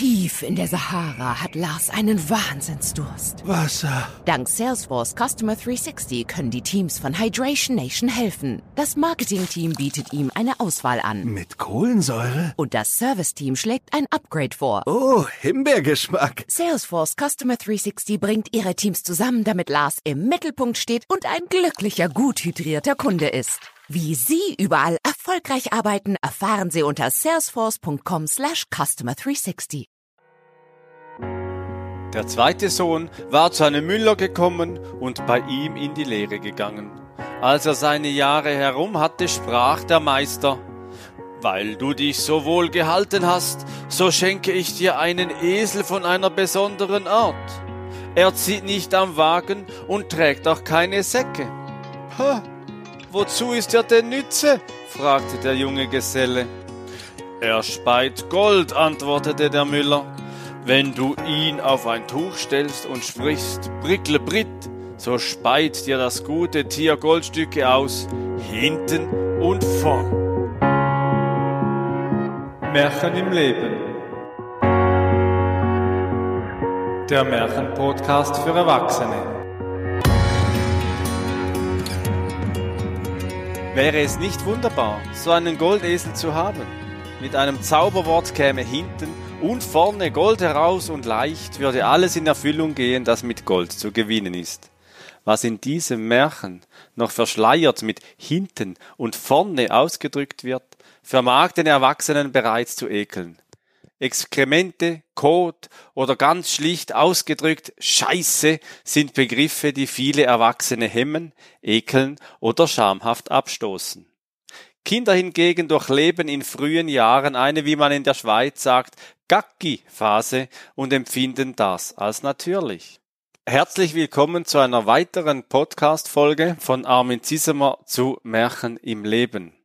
Tief in der Sahara hat Lars einen Wahnsinnsdurst. Wasser. Dank Salesforce Customer 360 können die Teams von Hydration Nation helfen. Das Marketing-Team bietet ihm eine Auswahl an. Mit Kohlensäure? Und das Service-Team schlägt ein Upgrade vor. Oh, Himbeergeschmack. Salesforce Customer 360 bringt ihre Teams zusammen, damit Lars im Mittelpunkt steht und ein glücklicher, gut hydrierter Kunde ist. Wie Sie überall erfolgreich arbeiten, erfahren Sie unter salesforce.com slash customer 360. Der zweite Sohn war zu einem Müller gekommen und bei ihm in die Lehre gegangen. Als er seine Jahre herum hatte, sprach der Meister, weil du dich so wohl gehalten hast, so schenke ich dir einen Esel von einer besonderen Art. Er zieht nicht am Wagen und trägt auch keine Säcke. Ha, wozu ist er denn nütze? fragte der junge Geselle. Er speit Gold, antwortete der Müller. Wenn du ihn auf ein Tuch stellst und sprichst Brickle Brit, so speit dir das gute Tier Goldstücke aus, hinten und vorn. Märchen im Leben. Der Märchenpodcast für Erwachsene. Wäre es nicht wunderbar, so einen Goldesel zu haben? Mit einem Zauberwort käme hinten und vorne Gold heraus und leicht würde alles in Erfüllung gehen, das mit Gold zu gewinnen ist. Was in diesem Märchen noch verschleiert mit hinten und vorne ausgedrückt wird, vermag den Erwachsenen bereits zu ekeln. Exkremente, Kot oder ganz schlicht ausgedrückt Scheiße sind Begriffe, die viele Erwachsene hemmen, ekeln oder schamhaft abstoßen. Kinder hingegen durchleben in frühen Jahren eine, wie man in der Schweiz sagt, Gacki-Phase und empfinden das als natürlich. Herzlich willkommen zu einer weiteren Podcast-Folge von Armin Zissemer zu Märchen im Leben.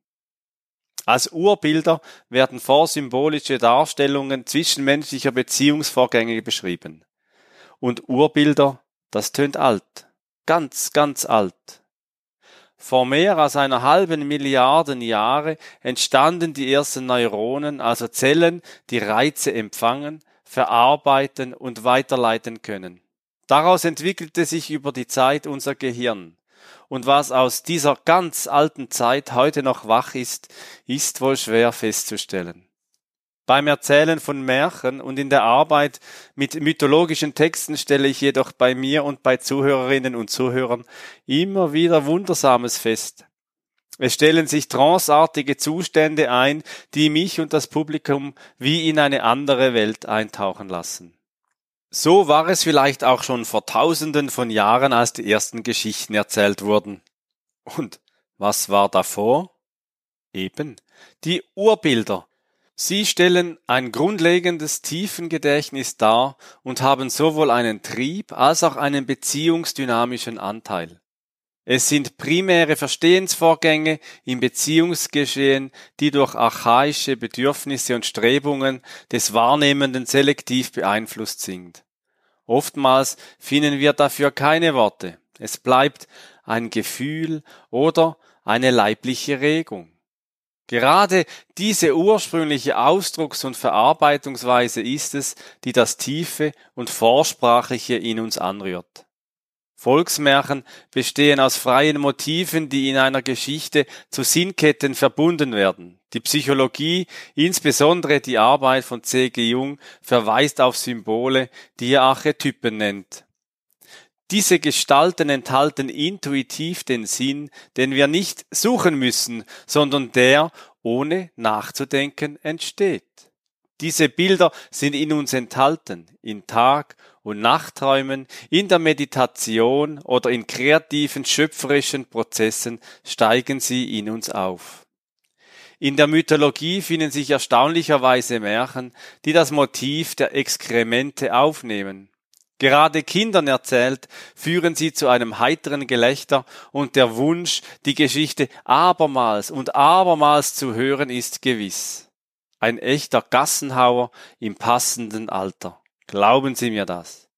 Als Urbilder werden vorsymbolische Darstellungen zwischenmenschlicher Beziehungsvorgänge beschrieben. Und Urbilder, das tönt alt. Ganz, ganz alt. Vor mehr als einer halben Milliarden Jahre entstanden die ersten Neuronen, also Zellen, die Reize empfangen, verarbeiten und weiterleiten können. Daraus entwickelte sich über die Zeit unser Gehirn. Und was aus dieser ganz alten Zeit heute noch wach ist, ist wohl schwer festzustellen. Beim Erzählen von Märchen und in der Arbeit mit mythologischen Texten stelle ich jedoch bei mir und bei Zuhörerinnen und Zuhörern immer wieder Wundersames fest. Es stellen sich tranceartige Zustände ein, die mich und das Publikum wie in eine andere Welt eintauchen lassen. So war es vielleicht auch schon vor tausenden von Jahren, als die ersten Geschichten erzählt wurden. Und was war davor? Eben die Urbilder. Sie stellen ein grundlegendes Tiefengedächtnis dar und haben sowohl einen Trieb als auch einen beziehungsdynamischen Anteil. Es sind primäre Verstehensvorgänge im Beziehungsgeschehen, die durch archaische Bedürfnisse und Strebungen des Wahrnehmenden selektiv beeinflusst sind. Oftmals finden wir dafür keine Worte. Es bleibt ein Gefühl oder eine leibliche Regung. Gerade diese ursprüngliche Ausdrucks- und Verarbeitungsweise ist es, die das Tiefe und Vorsprachliche in uns anrührt. Volksmärchen bestehen aus freien Motiven, die in einer Geschichte zu Sinnketten verbunden werden. Die Psychologie, insbesondere die Arbeit von C.G. Jung, verweist auf Symbole, die er Archetypen nennt. Diese Gestalten enthalten intuitiv den Sinn, den wir nicht suchen müssen, sondern der, ohne nachzudenken, entsteht. Diese Bilder sind in uns enthalten, in Tag und Nachträumen, in der Meditation oder in kreativen, schöpferischen Prozessen steigen sie in uns auf. In der Mythologie finden sich erstaunlicherweise Märchen, die das Motiv der Exkremente aufnehmen. Gerade Kindern erzählt, führen sie zu einem heiteren Gelächter und der Wunsch, die Geschichte abermals und abermals zu hören, ist gewiss. Ein echter Gassenhauer im passenden Alter. Glauben Sie mir das.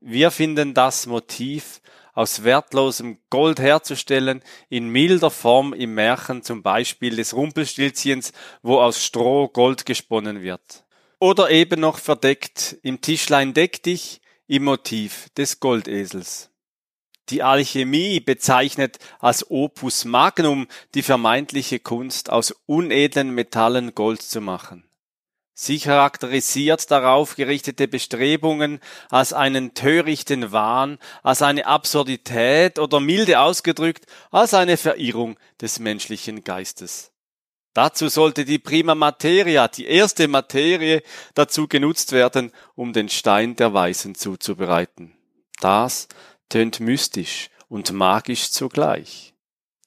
Wir finden das Motiv aus wertlosem Gold herzustellen, in milder Form im Märchen zum Beispiel des Rumpelstilzchens, wo aus Stroh Gold gesponnen wird. oder eben noch verdeckt im Tischlein deck dich im Motiv des Goldesels. Die Alchemie bezeichnet als Opus Magnum die vermeintliche Kunst aus unedlen Metallen Gold zu machen. Sie charakterisiert darauf gerichtete Bestrebungen als einen törichten Wahn, als eine Absurdität oder milde ausgedrückt als eine Verirrung des menschlichen Geistes. Dazu sollte die Prima Materia, die erste Materie, dazu genutzt werden, um den Stein der Weisen zuzubereiten. Das tönt mystisch und magisch zugleich.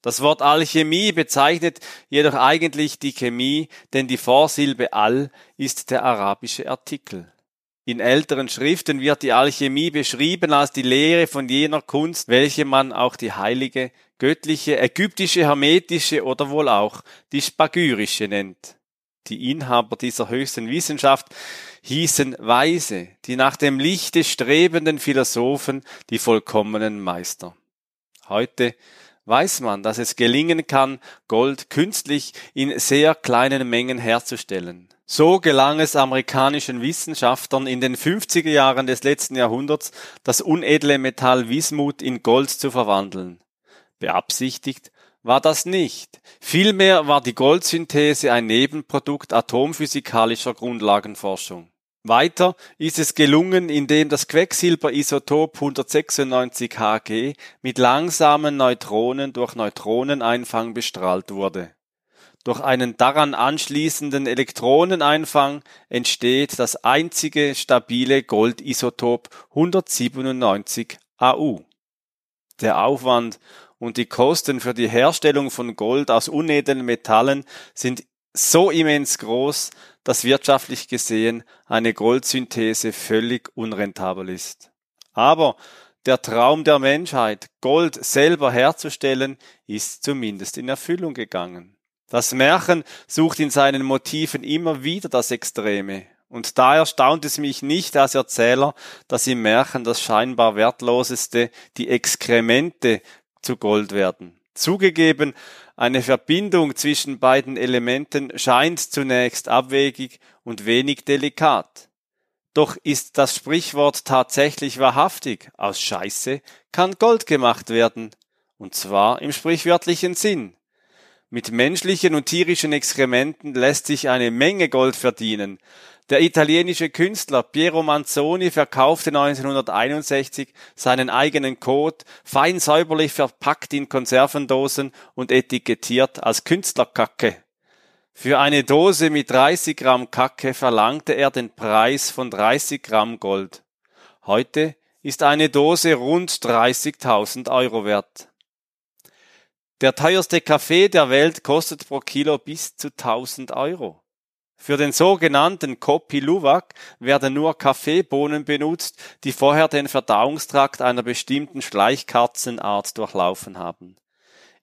Das Wort Alchemie bezeichnet jedoch eigentlich die Chemie, denn die Vorsilbe Al ist der arabische Artikel. In älteren Schriften wird die Alchemie beschrieben als die Lehre von jener Kunst, welche man auch die heilige, göttliche, ägyptische, hermetische oder wohl auch die spagyrische nennt. Die Inhaber dieser höchsten Wissenschaft hießen Weise, die nach dem Lichte strebenden Philosophen, die vollkommenen Meister. Heute weiß man, dass es gelingen kann, Gold künstlich in sehr kleinen Mengen herzustellen. So gelang es amerikanischen Wissenschaftlern in den 50er Jahren des letzten Jahrhunderts, das unedle Metall Wismut in Gold zu verwandeln. Beabsichtigt war das nicht. Vielmehr war die Goldsynthese ein Nebenprodukt atomphysikalischer Grundlagenforschung. Weiter ist es gelungen, indem das Quecksilberisotop 196 Hg mit langsamen Neutronen durch Neutroneneinfang bestrahlt wurde. Durch einen daran anschließenden Elektroneneinfang entsteht das einzige stabile Goldisotop 197 Au. Der Aufwand und die Kosten für die Herstellung von Gold aus unedlen Metallen sind so immens groß, dass wirtschaftlich gesehen eine Goldsynthese völlig unrentabel ist. Aber der Traum der Menschheit, Gold selber herzustellen, ist zumindest in Erfüllung gegangen. Das Märchen sucht in seinen Motiven immer wieder das Extreme. Und da erstaunt es mich nicht als Erzähler, dass im Märchen das scheinbar wertloseste, die Exkremente zu Gold werden. Zugegeben, eine Verbindung zwischen beiden Elementen scheint zunächst abwegig und wenig delikat. Doch ist das Sprichwort tatsächlich wahrhaftig. Aus Scheiße kann Gold gemacht werden. Und zwar im sprichwörtlichen Sinn. Mit menschlichen und tierischen Exkrementen lässt sich eine Menge Gold verdienen. Der italienische Künstler Piero Manzoni verkaufte 1961 seinen eigenen Kot, fein säuberlich verpackt in Konservendosen und etikettiert als Künstlerkacke. Für eine Dose mit 30 Gramm Kacke verlangte er den Preis von 30 Gramm Gold. Heute ist eine Dose rund 30.000 Euro wert. Der teuerste Kaffee der Welt kostet pro Kilo bis zu 1000 Euro. Für den sogenannten Kopi Luwak werden nur Kaffeebohnen benutzt, die vorher den Verdauungstrakt einer bestimmten Schleichkatzenart durchlaufen haben.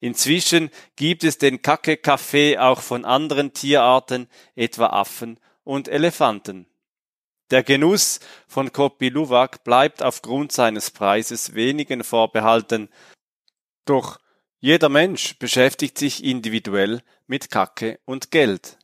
Inzwischen gibt es den Kacke-Kaffee auch von anderen Tierarten, etwa Affen und Elefanten. Der Genuss von Kopi Luwak bleibt aufgrund seines Preises wenigen vorbehalten, doch jeder Mensch beschäftigt sich individuell mit Kacke und Geld.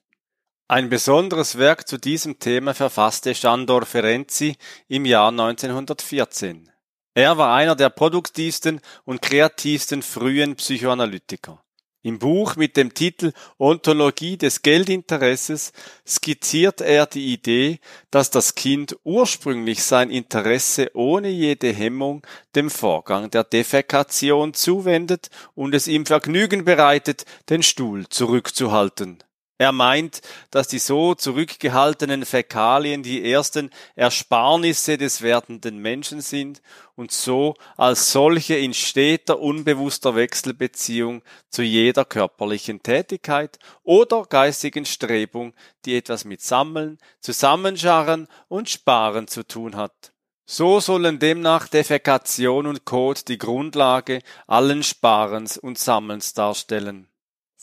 Ein besonderes Werk zu diesem Thema verfasste Sandor Ferenczi im Jahr 1914. Er war einer der produktivsten und kreativsten frühen Psychoanalytiker. Im Buch mit dem Titel Ontologie des Geldinteresses skizziert er die Idee, dass das Kind ursprünglich sein Interesse ohne jede Hemmung dem Vorgang der Defekation zuwendet und es ihm Vergnügen bereitet, den Stuhl zurückzuhalten. Er meint, dass die so zurückgehaltenen Fäkalien die ersten Ersparnisse des werdenden Menschen sind und so als solche in steter unbewusster Wechselbeziehung zu jeder körperlichen Tätigkeit oder geistigen Strebung, die etwas mit Sammeln, Zusammenscharren und Sparen zu tun hat. So sollen demnach Defekation und Kot die Grundlage allen Sparens und Sammelns darstellen.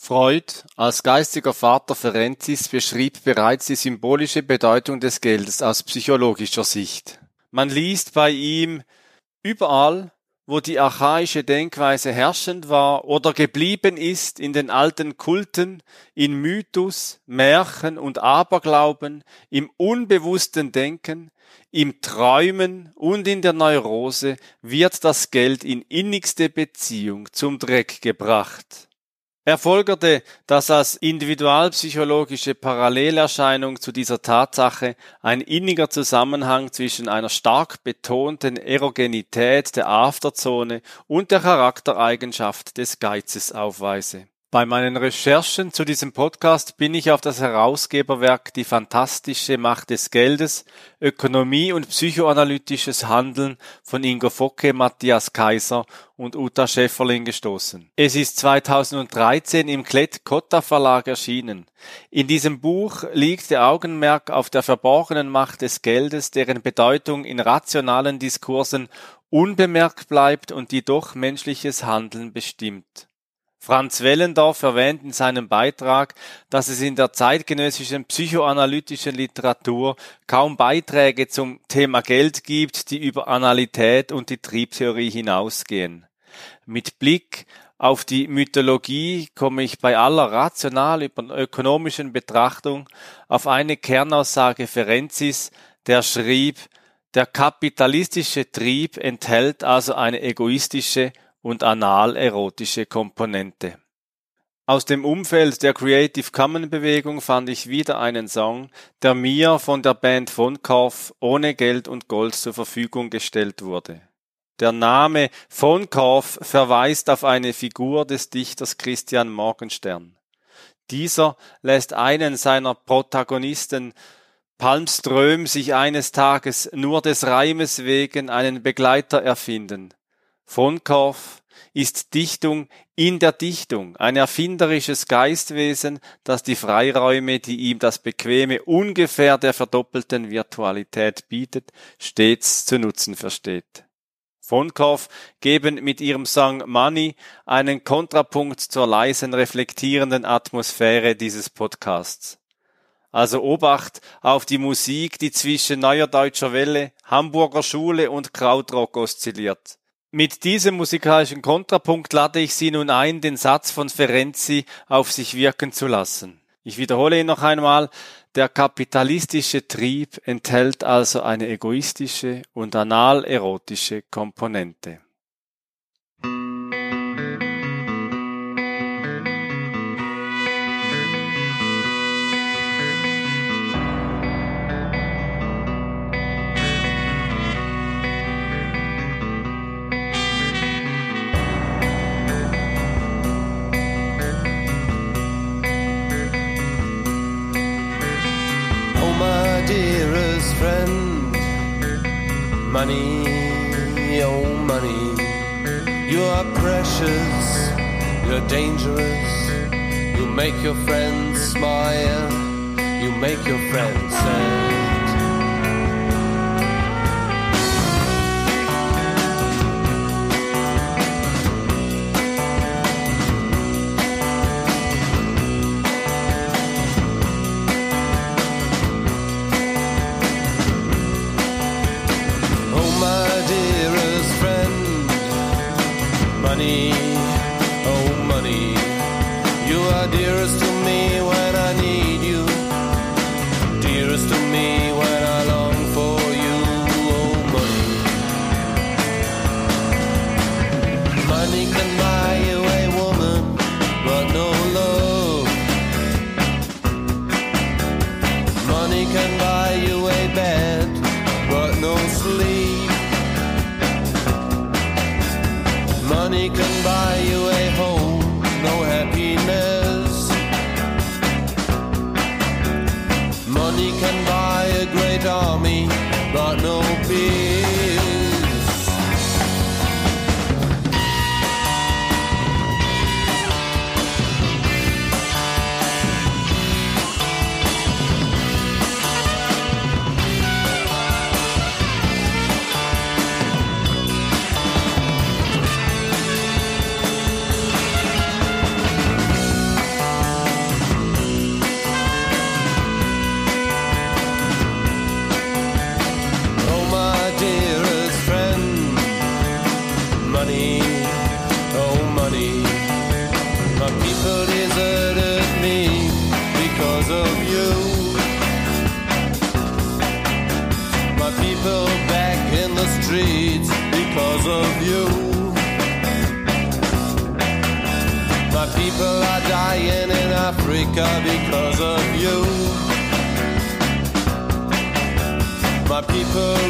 Freud als geistiger Vater Ferenzis beschrieb bereits die symbolische Bedeutung des Geldes aus psychologischer Sicht. Man liest bei ihm Überall, wo die archaische Denkweise herrschend war oder geblieben ist in den alten Kulten, in Mythos, Märchen und Aberglauben, im unbewussten Denken, im Träumen und in der Neurose wird das Geld in innigste Beziehung zum Dreck gebracht. Er folgerte, dass als individualpsychologische Parallelerscheinung zu dieser Tatsache ein inniger Zusammenhang zwischen einer stark betonten Erogenität der Afterzone und der Charaktereigenschaft des Geizes aufweise bei meinen Recherchen zu diesem Podcast bin ich auf das Herausgeberwerk Die fantastische Macht des Geldes, Ökonomie und psychoanalytisches Handeln von Ingo Focke, Matthias Kaiser und Uta Schäfferling gestoßen. Es ist 2013 im Klett-Cotta Verlag erschienen. In diesem Buch liegt der Augenmerk auf der verborgenen Macht des Geldes, deren Bedeutung in rationalen Diskursen unbemerkt bleibt und die doch menschliches Handeln bestimmt. Franz Wellendorf erwähnt in seinem Beitrag, dass es in der zeitgenössischen psychoanalytischen Literatur kaum Beiträge zum Thema Geld gibt, die über Analität und die Triebtheorie hinausgehen. Mit Blick auf die Mythologie komme ich bei aller rational ökonomischen Betrachtung auf eine Kernaussage Ferenzis, der schrieb, der kapitalistische Trieb enthält also eine egoistische und anal-erotische Komponente. Aus dem Umfeld der Creative Commons Bewegung fand ich wieder einen Song, der mir von der Band von Korf ohne Geld und Gold zur Verfügung gestellt wurde. Der Name von Korf verweist auf eine Figur des Dichters Christian Morgenstern. Dieser lässt einen seiner Protagonisten Palmström sich eines Tages nur des Reimes wegen einen Begleiter erfinden. Von Korf ist Dichtung in der Dichtung, ein erfinderisches Geistwesen, das die Freiräume, die ihm das bequeme ungefähr der verdoppelten Virtualität bietet, stets zu nutzen versteht. Von Korf geben mit ihrem Song Money einen Kontrapunkt zur leisen, reflektierenden Atmosphäre dieses Podcasts. Also Obacht auf die Musik, die zwischen Neuer Deutscher Welle, Hamburger Schule und Krautrock oszilliert. Mit diesem musikalischen Kontrapunkt lade ich Sie nun ein, den Satz von Ferenzi auf sich wirken zu lassen. Ich wiederhole ihn noch einmal. Der kapitalistische Trieb enthält also eine egoistische und anal-erotische Komponente. Money, oh money, you are precious, you're dangerous. You make your friends smile, you make your friends sad. money can buy a great army, but no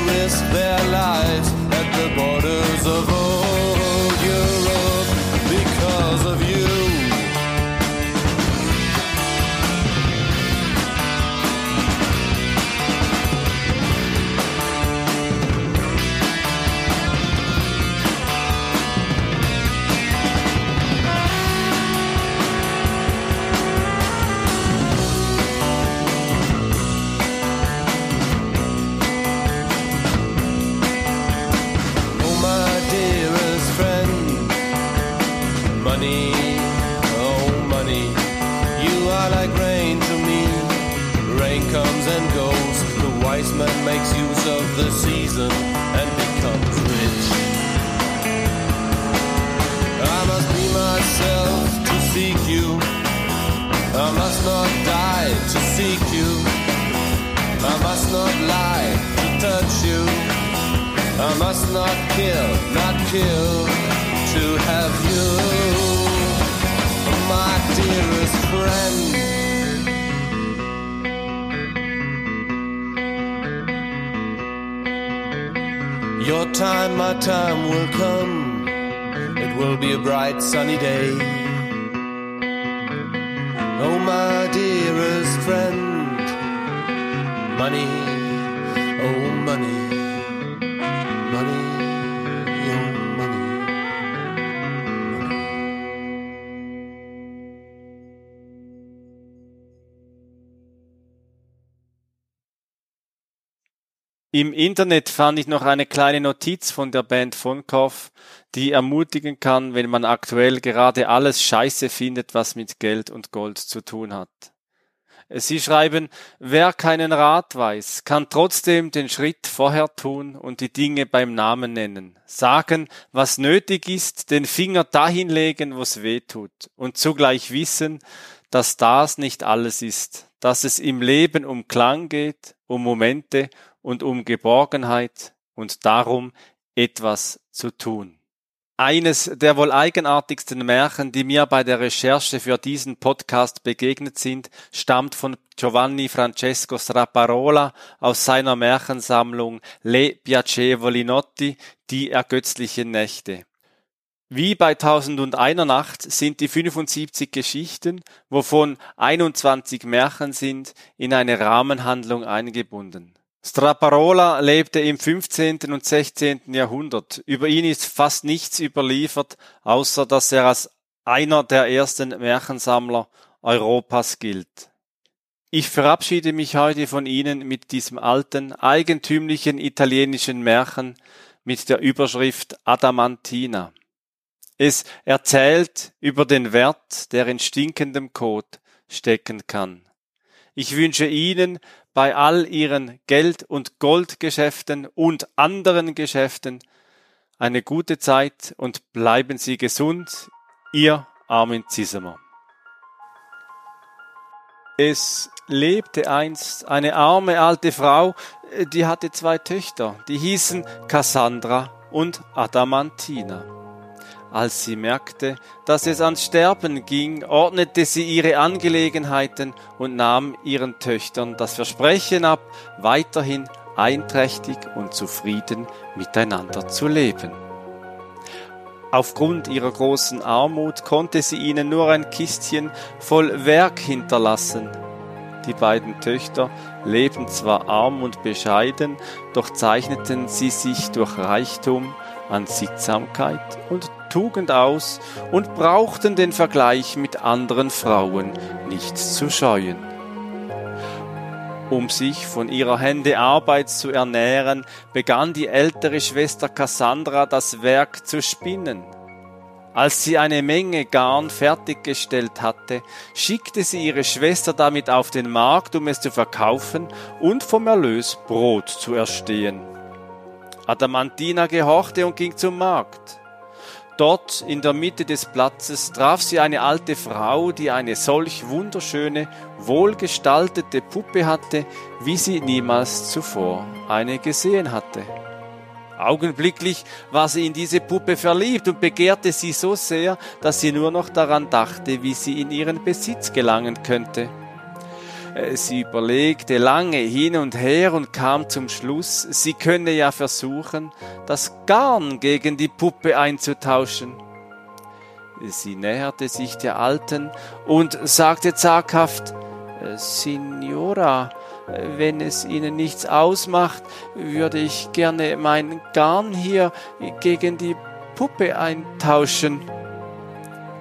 risk their lives at the borders of old Europe because of you. Makes use of the season and becomes rich. I must be myself to seek you, I must not die to seek you, I must not lie to touch you. I must not kill, not kill to have you, my dearest friend. Time, my time will come. It will be a bright sunny day. Oh, my dearest friend, money, oh, money. Im Internet fand ich noch eine kleine Notiz von der Band von Koff, die ermutigen kann, wenn man aktuell gerade alles Scheiße findet, was mit Geld und Gold zu tun hat. Sie schreiben, wer keinen Rat weiß, kann trotzdem den Schritt vorher tun und die Dinge beim Namen nennen, sagen, was nötig ist, den Finger dahin legen, wo's weh tut. Und zugleich wissen, dass das nicht alles ist, dass es im Leben um Klang geht, um Momente und um Geborgenheit und darum etwas zu tun. Eines der wohl eigenartigsten Märchen, die mir bei der Recherche für diesen Podcast begegnet sind, stammt von Giovanni Francesco Straparola aus seiner Märchensammlung Le Piacevoli Notti, die ergötzlichen Nächte. Wie bei Tausend und einer Nacht sind die 75 Geschichten, wovon 21 Märchen sind, in eine Rahmenhandlung eingebunden. Straparola lebte im 15. und 16. Jahrhundert. Über ihn ist fast nichts überliefert, außer dass er als einer der ersten Märchensammler Europas gilt. Ich verabschiede mich heute von Ihnen mit diesem alten, eigentümlichen italienischen Märchen mit der Überschrift Adamantina. Es erzählt über den Wert, der in stinkendem Kot stecken kann. Ich wünsche Ihnen bei all Ihren Geld- und Goldgeschäften und anderen Geschäften eine gute Zeit und bleiben Sie gesund. Ihr Armin Zissemer. Es lebte einst eine arme alte Frau, die hatte zwei Töchter, die hießen Cassandra und Adamantina. Als sie merkte, dass es ans Sterben ging, ordnete sie ihre Angelegenheiten und nahm ihren Töchtern das Versprechen ab, weiterhin einträchtig und zufrieden miteinander zu leben. Aufgrund ihrer großen Armut konnte sie ihnen nur ein Kistchen voll Werk hinterlassen. Die beiden Töchter lebten zwar arm und bescheiden, doch zeichneten sie sich durch Reichtum an Sittsamkeit und Tugend aus und brauchten den Vergleich mit anderen Frauen nicht zu scheuen. Um sich von ihrer Hände Arbeit zu ernähren, begann die ältere Schwester Cassandra das Werk zu spinnen. Als sie eine Menge Garn fertiggestellt hatte, schickte sie ihre Schwester damit auf den Markt, um es zu verkaufen und vom Erlös Brot zu erstehen. Adamantina gehorchte und ging zum Markt. Dort in der Mitte des Platzes traf sie eine alte Frau, die eine solch wunderschöne, wohlgestaltete Puppe hatte, wie sie niemals zuvor eine gesehen hatte. Augenblicklich war sie in diese Puppe verliebt und begehrte sie so sehr, dass sie nur noch daran dachte, wie sie in ihren Besitz gelangen könnte. Sie überlegte lange hin und her und kam zum Schluss, sie könne ja versuchen, das Garn gegen die Puppe einzutauschen. Sie näherte sich der Alten und sagte zaghaft, äh, Signora, wenn es Ihnen nichts ausmacht, würde ich gerne mein Garn hier gegen die Puppe eintauschen.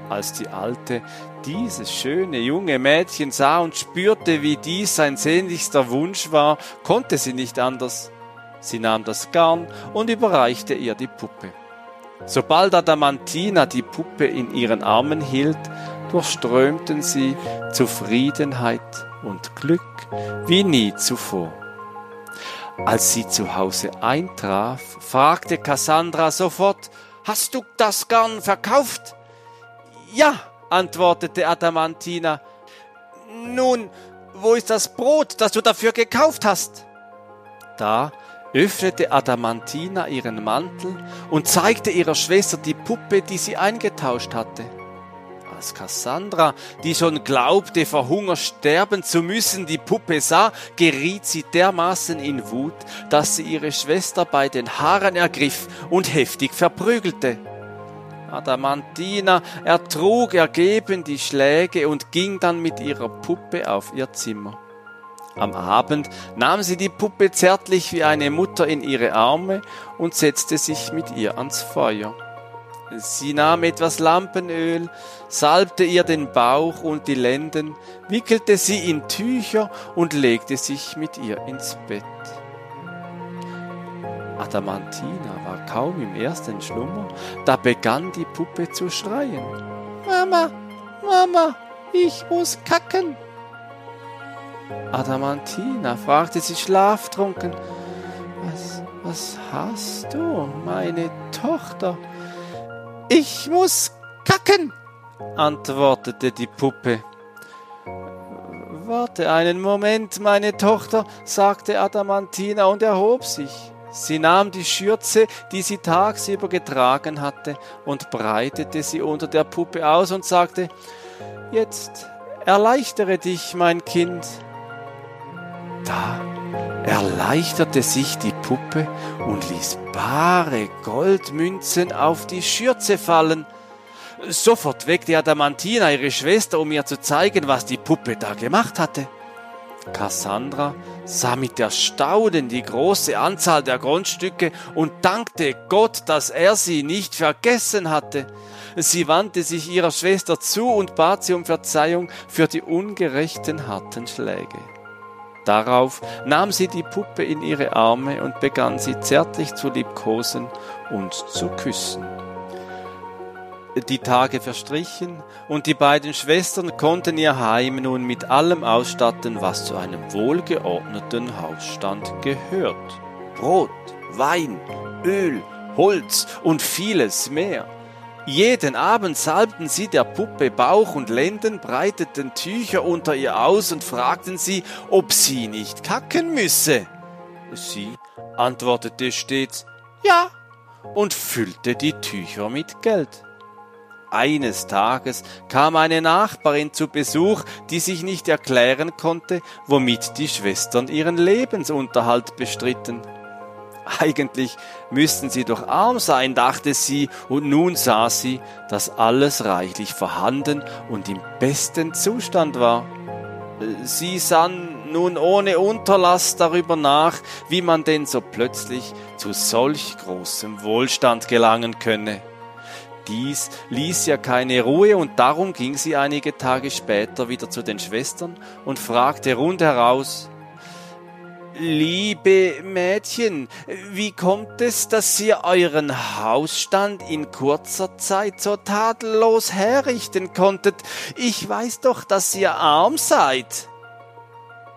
Als die Alte dieses schöne junge Mädchen sah und spürte, wie dies sein sehnlichster Wunsch war, konnte sie nicht anders. Sie nahm das Garn und überreichte ihr die Puppe. Sobald Adamantina die Puppe in ihren Armen hielt, durchströmten sie Zufriedenheit und Glück wie nie zuvor. Als sie zu Hause eintraf, fragte Cassandra sofort, Hast du das Garn verkauft? Ja, antwortete Adamantina. Nun, wo ist das Brot, das du dafür gekauft hast? Da öffnete Adamantina ihren Mantel und zeigte ihrer Schwester die Puppe, die sie eingetauscht hatte. Als Cassandra, die schon glaubte, vor Hunger sterben zu müssen, die Puppe sah, geriet sie dermaßen in Wut, dass sie ihre Schwester bei den Haaren ergriff und heftig verprügelte. Adamantina ertrug ergeben die Schläge und ging dann mit ihrer Puppe auf ihr Zimmer. Am Abend nahm sie die Puppe zärtlich wie eine Mutter in ihre Arme und setzte sich mit ihr ans Feuer. Sie nahm etwas Lampenöl, salbte ihr den Bauch und die Lenden, wickelte sie in Tücher und legte sich mit ihr ins Bett. Adamantina war kaum im ersten Schlummer, da begann die Puppe zu schreien. Mama, Mama, ich muss kacken. Adamantina fragte sie schlaftrunken, was, was hast du, meine Tochter? Ich muss kacken, antwortete die Puppe. Warte einen Moment, meine Tochter, sagte Adamantina und erhob sich. Sie nahm die Schürze, die sie tagsüber getragen hatte, und breitete sie unter der Puppe aus und sagte, Jetzt erleichtere dich, mein Kind. Da erleichterte sich die Puppe und ließ bare Goldmünzen auf die Schürze fallen. Sofort weckte Adamantina ihre Schwester, um ihr zu zeigen, was die Puppe da gemacht hatte. Cassandra sah mit Erstaunen die große Anzahl der Grundstücke und dankte Gott, dass er sie nicht vergessen hatte. Sie wandte sich ihrer Schwester zu und bat sie um Verzeihung für die ungerechten harten Schläge. Darauf nahm sie die Puppe in ihre Arme und begann sie zärtlich zu liebkosen und zu küssen. Die Tage verstrichen, und die beiden Schwestern konnten ihr Heim nun mit allem ausstatten, was zu einem wohlgeordneten Hausstand gehört. Brot, Wein, Öl, Holz und vieles mehr. Jeden Abend salbten sie der Puppe Bauch und Lenden, breiteten Tücher unter ihr aus und fragten sie, ob sie nicht kacken müsse. Sie antwortete stets Ja und füllte die Tücher mit Geld. Eines Tages kam eine Nachbarin zu Besuch, die sich nicht erklären konnte, womit die Schwestern ihren Lebensunterhalt bestritten. Eigentlich müssten sie doch arm sein, dachte sie, und nun sah sie, dass alles reichlich vorhanden und im besten Zustand war. Sie sann nun ohne Unterlass darüber nach, wie man denn so plötzlich zu solch großem Wohlstand gelangen könne. Dies ließ ja keine Ruhe und darum ging sie einige Tage später wieder zu den Schwestern und fragte rundheraus, Liebe Mädchen, wie kommt es, dass ihr euren Hausstand in kurzer Zeit so tadellos herrichten konntet? Ich weiß doch, dass ihr arm seid.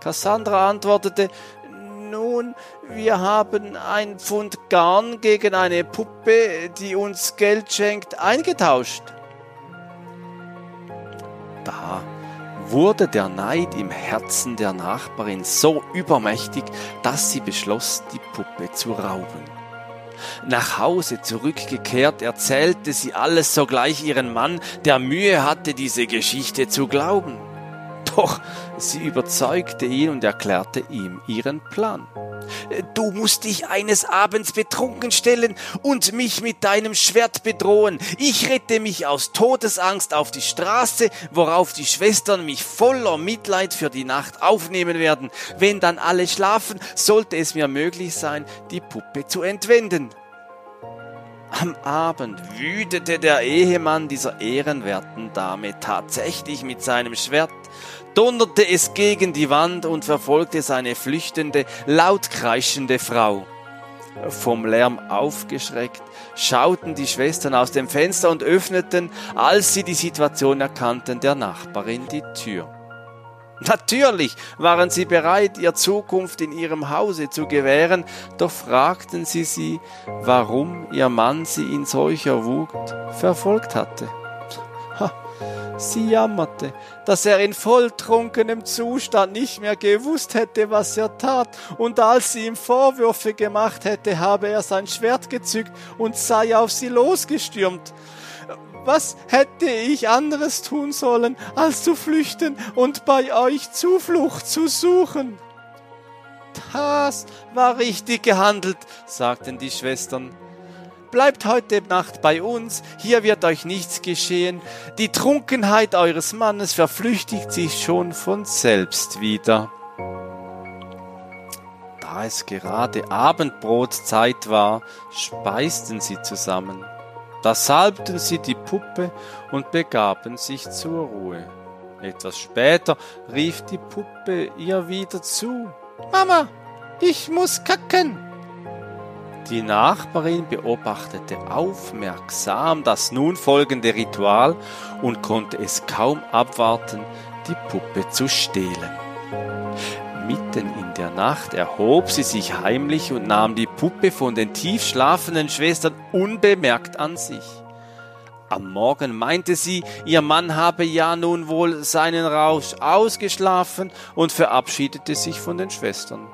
Cassandra antwortete, Nun, wir haben ein Pfund Garn gegen eine Puppe, die uns Geld schenkt, eingetauscht. Da wurde der Neid im Herzen der Nachbarin so übermächtig, dass sie beschloss, die Puppe zu rauben. Nach Hause zurückgekehrt, erzählte sie alles sogleich ihren Mann, der Mühe hatte, diese Geschichte zu glauben. Doch sie überzeugte ihn und erklärte ihm ihren Plan. Du musst dich eines Abends betrunken stellen und mich mit deinem Schwert bedrohen. Ich rette mich aus Todesangst auf die Straße, worauf die Schwestern mich voller Mitleid für die Nacht aufnehmen werden. Wenn dann alle schlafen, sollte es mir möglich sein, die Puppe zu entwenden. Am Abend wütete der Ehemann dieser ehrenwerten Dame tatsächlich mit seinem Schwert, donnerte es gegen die Wand und verfolgte seine flüchtende, laut kreischende Frau. Vom Lärm aufgeschreckt, schauten die Schwestern aus dem Fenster und öffneten, als sie die Situation erkannten, der Nachbarin die Tür. Natürlich waren sie bereit, ihr Zukunft in ihrem Hause zu gewähren, doch fragten sie sie, warum ihr Mann sie in solcher Wut verfolgt hatte. Sie jammerte, dass er in volltrunkenem Zustand nicht mehr gewusst hätte, was er tat, und als sie ihm Vorwürfe gemacht hätte, habe er sein Schwert gezückt und sei auf sie losgestürmt. Was hätte ich anderes tun sollen, als zu flüchten und bei euch Zuflucht zu suchen? Das war richtig gehandelt, sagten die Schwestern. Bleibt heute Nacht bei uns, hier wird euch nichts geschehen. Die Trunkenheit eures Mannes verflüchtigt sich schon von selbst wieder. Da es gerade Abendbrotzeit war, speisten sie zusammen. Da salbten sie die Puppe und begaben sich zur Ruhe. Etwas später rief die Puppe ihr wieder zu. Mama, ich muss kacken. Die Nachbarin beobachtete aufmerksam das nun folgende Ritual und konnte es kaum abwarten, die Puppe zu stehlen. Mitten in der Nacht erhob sie sich heimlich und nahm die Puppe von den tief schlafenden Schwestern unbemerkt an sich. Am Morgen meinte sie, ihr Mann habe ja nun wohl seinen Rausch ausgeschlafen und verabschiedete sich von den Schwestern.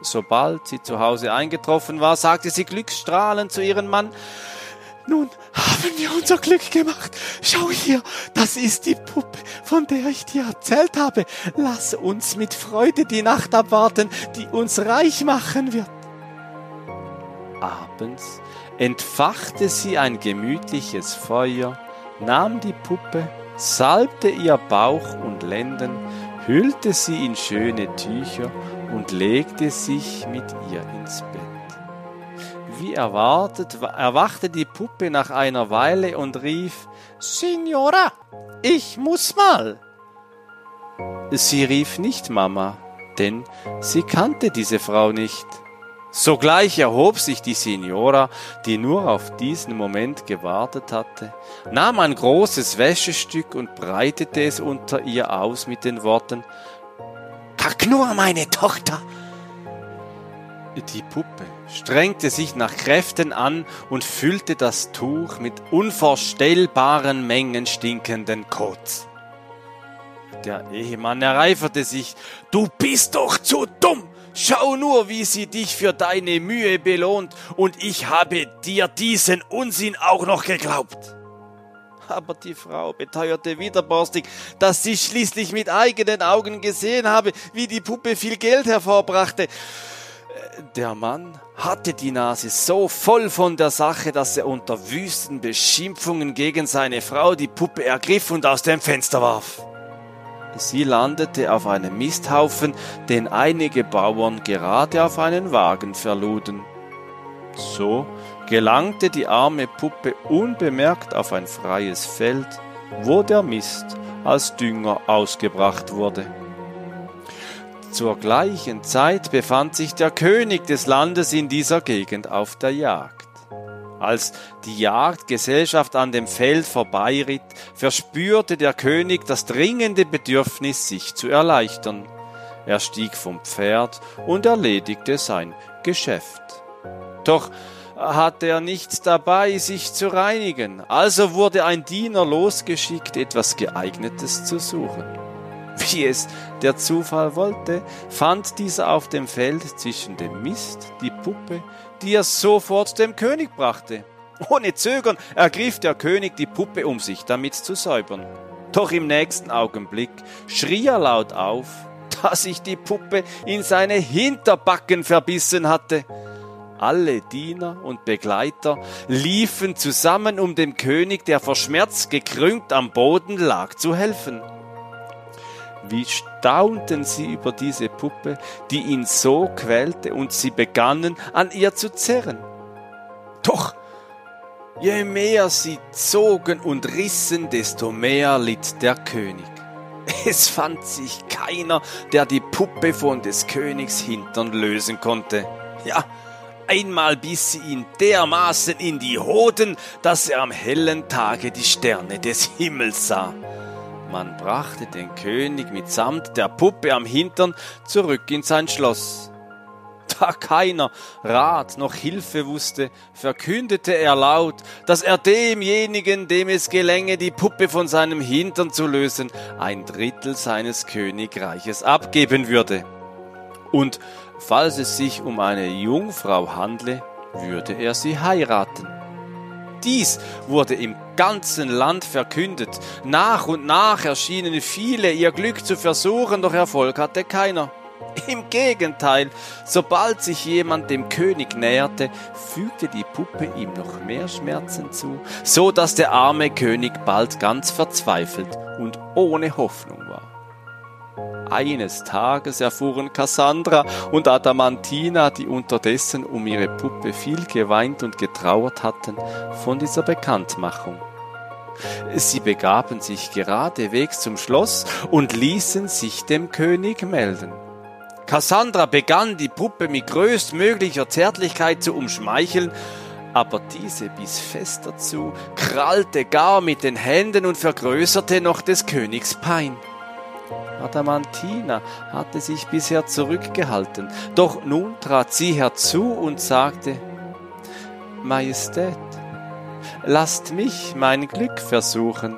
Sobald sie zu Hause eingetroffen war, sagte sie glückstrahlend zu ihrem Mann, nun haben wir unser Glück gemacht. Schau hier, das ist die Puppe, von der ich dir erzählt habe. Lass uns mit Freude die Nacht abwarten, die uns reich machen wird. Abends entfachte sie ein gemütliches Feuer, nahm die Puppe, salbte ihr Bauch und Lenden, hüllte sie in schöne Tücher und legte sich mit ihr ins Bett. Wie erwartet, erwachte die Puppe nach einer Weile und rief Signora, ich muss mal. Sie rief nicht Mama, denn sie kannte diese Frau nicht. Sogleich erhob sich die Signora, die nur auf diesen Moment gewartet hatte, nahm ein großes Wäschestück und breitete es unter ihr aus mit den Worten Kack nur, meine Tochter, die Puppe strengte sich nach Kräften an und füllte das Tuch mit unvorstellbaren Mengen stinkenden Kots. Der Ehemann ereiferte sich. Du bist doch zu dumm! Schau nur, wie sie dich für deine Mühe belohnt, und ich habe dir diesen Unsinn auch noch geglaubt. Aber die Frau beteuerte widerborstig, dass sie schließlich mit eigenen Augen gesehen habe, wie die Puppe viel Geld hervorbrachte. Der Mann hatte die Nase so voll von der Sache, dass er unter wüsten Beschimpfungen gegen seine Frau die Puppe ergriff und aus dem Fenster warf. Sie landete auf einem Misthaufen, den einige Bauern gerade auf einen Wagen verluden. So gelangte die arme Puppe unbemerkt auf ein freies Feld, wo der Mist als Dünger ausgebracht wurde. Zur gleichen Zeit befand sich der König des Landes in dieser Gegend auf der Jagd. Als die Jagdgesellschaft an dem Feld vorbeiritt, verspürte der König das dringende Bedürfnis, sich zu erleichtern. Er stieg vom Pferd und erledigte sein Geschäft. Doch hatte er nichts dabei, sich zu reinigen, also wurde ein Diener losgeschickt, etwas geeignetes zu suchen. Wie es der Zufall wollte, fand dieser auf dem Feld zwischen dem Mist die Puppe, die er sofort dem König brachte. Ohne Zögern ergriff der König die Puppe, um sich damit zu säubern. Doch im nächsten Augenblick schrie er laut auf, dass sich die Puppe in seine Hinterbacken verbissen hatte. Alle Diener und Begleiter liefen zusammen, um dem König, der vor Schmerz gekrümmt am Boden lag, zu helfen. Wie staunten sie über diese Puppe, die ihn so quälte, und sie begannen an ihr zu zerren. Doch je mehr sie zogen und rissen, desto mehr litt der König. Es fand sich keiner, der die Puppe von des Königs Hintern lösen konnte. Ja, einmal biss sie ihn dermaßen in die Hoden, dass er am hellen Tage die Sterne des Himmels sah. Man brachte den König mitsamt der Puppe am Hintern zurück in sein Schloss. Da keiner Rat noch Hilfe wusste, verkündete er laut, dass er demjenigen, dem es gelänge, die Puppe von seinem Hintern zu lösen, ein Drittel seines Königreiches abgeben würde. Und falls es sich um eine Jungfrau handle, würde er sie heiraten. Dies wurde im ganzen Land verkündet. Nach und nach erschienen viele, ihr Glück zu versuchen, doch Erfolg hatte keiner. Im Gegenteil, sobald sich jemand dem König näherte, fügte die Puppe ihm noch mehr Schmerzen zu, so dass der arme König bald ganz verzweifelt und ohne Hoffnung war. Eines Tages erfuhren Cassandra und Adamantina, die unterdessen um ihre Puppe viel geweint und getrauert hatten, von dieser Bekanntmachung. Sie begaben sich geradewegs zum Schloss und ließen sich dem König melden. Cassandra begann die Puppe mit größtmöglicher Zärtlichkeit zu umschmeicheln, aber diese biss fest dazu, krallte gar mit den Händen und vergrößerte noch des Königs Pein. Adamantina hatte sich bisher zurückgehalten, doch nun trat sie herzu und sagte, Majestät, lasst mich mein Glück versuchen.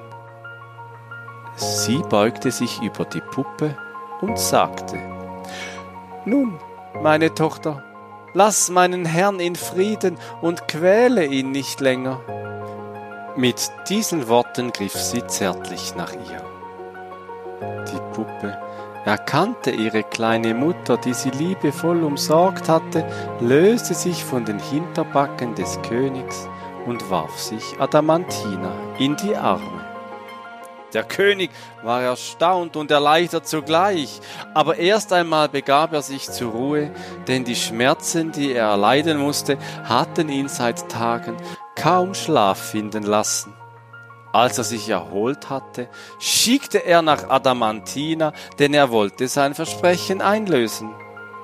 Sie beugte sich über die Puppe und sagte, Nun, meine Tochter, lass meinen Herrn in Frieden und quäle ihn nicht länger. Mit diesen Worten griff sie zärtlich nach ihr. Die Puppe erkannte ihre kleine Mutter, die sie liebevoll umsorgt hatte, löste sich von den Hinterbacken des Königs und warf sich Adamantina in die Arme. Der König war erstaunt und erleichtert zugleich, aber erst einmal begab er sich zur Ruhe, denn die Schmerzen, die er erleiden musste, hatten ihn seit Tagen kaum Schlaf finden lassen. Als er sich erholt hatte, schickte er nach Adamantina, denn er wollte sein Versprechen einlösen.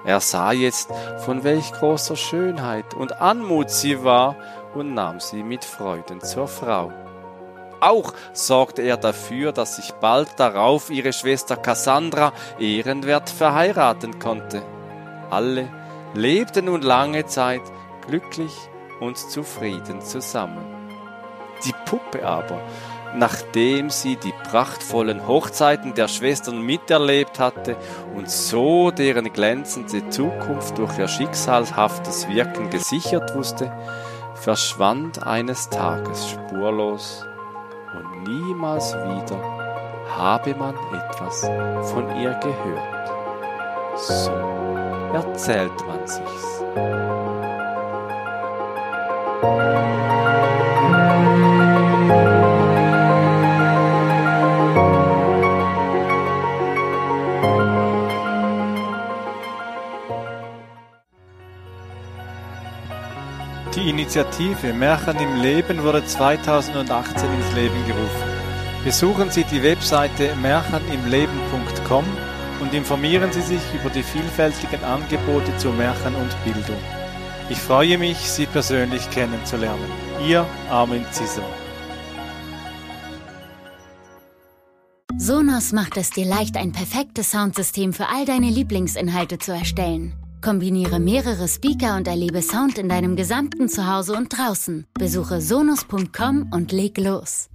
Er sah jetzt, von welch großer Schönheit und Anmut sie war, und nahm sie mit Freuden zur Frau. Auch sorgte er dafür, dass sich bald darauf ihre Schwester Cassandra ehrenwert verheiraten konnte. Alle lebten nun lange Zeit glücklich und zufrieden zusammen. Die Puppe aber, nachdem sie die prachtvollen Hochzeiten der Schwestern miterlebt hatte und so deren glänzende Zukunft durch ihr schicksalhaftes Wirken gesichert wusste, verschwand eines Tages spurlos und niemals wieder habe man etwas von ihr gehört. So erzählt man sich's. Initiative Märchen im Leben wurde 2018 ins Leben gerufen. Besuchen Sie die Webseite märchenimleben.com und informieren Sie sich über die vielfältigen Angebote zu Märchen und Bildung. Ich freue mich, Sie persönlich kennenzulernen. Ihr Armin Zisser. Sonos macht es dir leicht, ein perfektes Soundsystem für all deine Lieblingsinhalte zu erstellen. Kombiniere mehrere Speaker und erlebe Sound in deinem gesamten Zuhause und draußen. Besuche sonos.com und leg los.